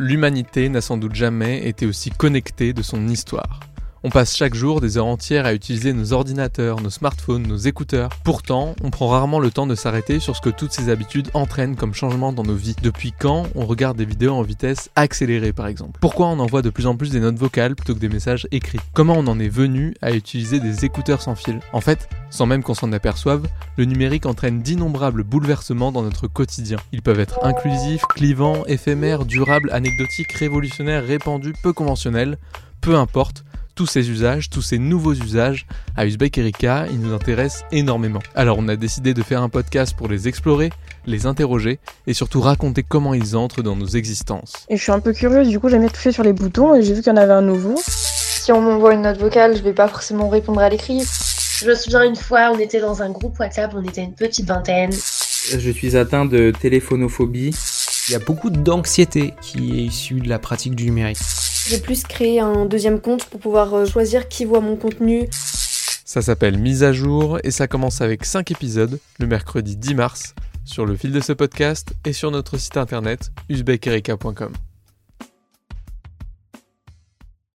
l'humanité n'a sans doute jamais été aussi connectée de son histoire. On passe chaque jour des heures entières à utiliser nos ordinateurs, nos smartphones, nos écouteurs. Pourtant, on prend rarement le temps de s'arrêter sur ce que toutes ces habitudes entraînent comme changement dans nos vies. Depuis quand on regarde des vidéos en vitesse accélérée par exemple? Pourquoi on envoie de plus en plus des notes vocales plutôt que des messages écrits? Comment on en est venu à utiliser des écouteurs sans fil? En fait, sans même qu'on s'en aperçoive, le numérique entraîne d'innombrables bouleversements dans notre quotidien. Ils peuvent être inclusifs, clivants, éphémères, durables, anecdotiques, révolutionnaires, répandus, peu conventionnels. Peu importe, tous ces usages, tous ces nouveaux usages, à Uzbek Erika, ils nous intéressent énormément. Alors on a décidé de faire un podcast pour les explorer, les interroger et surtout raconter comment ils entrent dans nos existences. Et je suis un peu curieuse, du coup j'aime bien toucher sur les boutons et j'ai vu qu'il y en avait un nouveau. Si on m'envoie une note vocale, je vais pas forcément répondre à l'écrit. Je me souviens une fois, on était dans un groupe WhatsApp, on était une petite vingtaine. Je suis atteint de téléphonophobie. Il y a beaucoup d'anxiété qui est issue de la pratique du numérique. J'ai plus créé un deuxième compte pour pouvoir euh, choisir qui voit mon contenu. Ça s'appelle Mise à jour et ça commence avec 5 épisodes le mercredi 10 mars sur le fil de ce podcast et sur notre site internet uzbekerika.com.